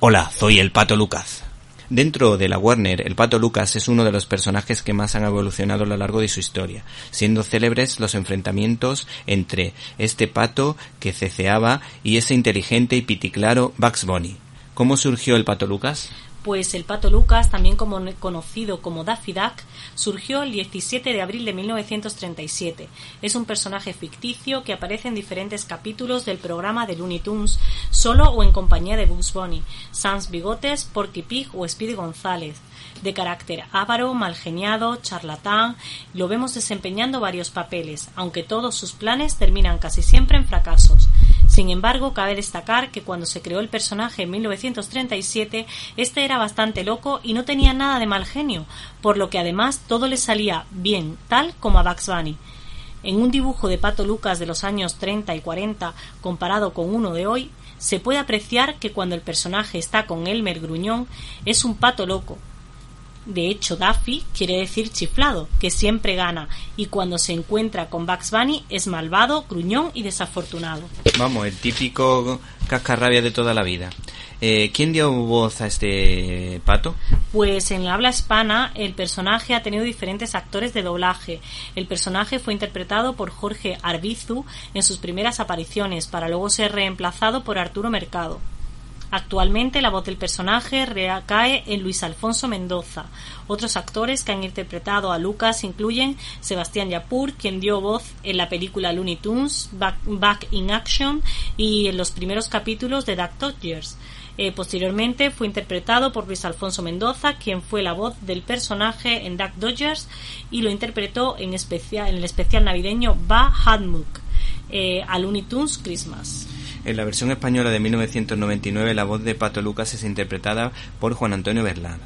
Hola, soy el Pato Lucas. Dentro de la Warner, el Pato Lucas es uno de los personajes que más han evolucionado a lo largo de su historia, siendo célebres los enfrentamientos entre este pato que ceceaba y ese inteligente y piticlaro Bugs Bunny. ¿Cómo surgió el Pato Lucas? Pues el pato Lucas, también conocido como Daffy Duck, surgió el 17 de abril de 1937. Es un personaje ficticio que aparece en diferentes capítulos del programa de Looney Tunes, solo o en compañía de Bugs Bunny, Sans Bigotes, Porky Pig o Speedy González. De carácter ávaro, malgeniado, charlatán, lo vemos desempeñando varios papeles, aunque todos sus planes terminan casi siempre en fracasos. Sin embargo, cabe destacar que cuando se creó el personaje en 1937, este era bastante loco y no tenía nada de mal genio, por lo que además todo le salía bien, tal como a Bugs Bunny. En un dibujo de Pato Lucas de los años 30 y 40, comparado con uno de hoy, se puede apreciar que cuando el personaje está con Elmer Gruñón es un pato loco, de hecho, Daffy quiere decir chiflado, que siempre gana, y cuando se encuentra con Bugs Bunny es malvado, gruñón y desafortunado. Vamos, el típico cascarrabia de toda la vida. Eh, ¿Quién dio voz a este pato? Pues en la habla hispana el personaje ha tenido diferentes actores de doblaje. El personaje fue interpretado por Jorge Arbizu en sus primeras apariciones, para luego ser reemplazado por Arturo Mercado. Actualmente la voz del personaje recae en Luis Alfonso Mendoza. Otros actores que han interpretado a Lucas incluyen Sebastián Yapur, quien dio voz en la película Looney Tunes, Back, in Action y en los primeros capítulos de Duck Dodgers. Eh, posteriormente fue interpretado por Luis Alfonso Mendoza, quien fue la voz del personaje en Duck Dodgers y lo interpretó en, especial, en el especial navideño Ba Hadmuk eh, a Looney Tunes Christmas. En la versión española de 1999 la voz de Pato Lucas es interpretada por Juan Antonio Berlán.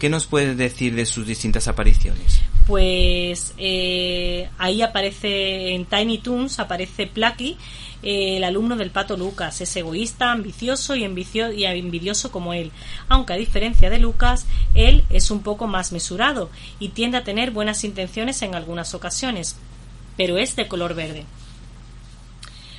¿Qué nos puedes decir de sus distintas apariciones? Pues eh, ahí aparece en Tiny Toons, aparece Plucky, eh, el alumno del Pato Lucas. Es egoísta, ambicioso y, y envidioso como él. Aunque a diferencia de Lucas, él es un poco más mesurado y tiende a tener buenas intenciones en algunas ocasiones, pero es de color verde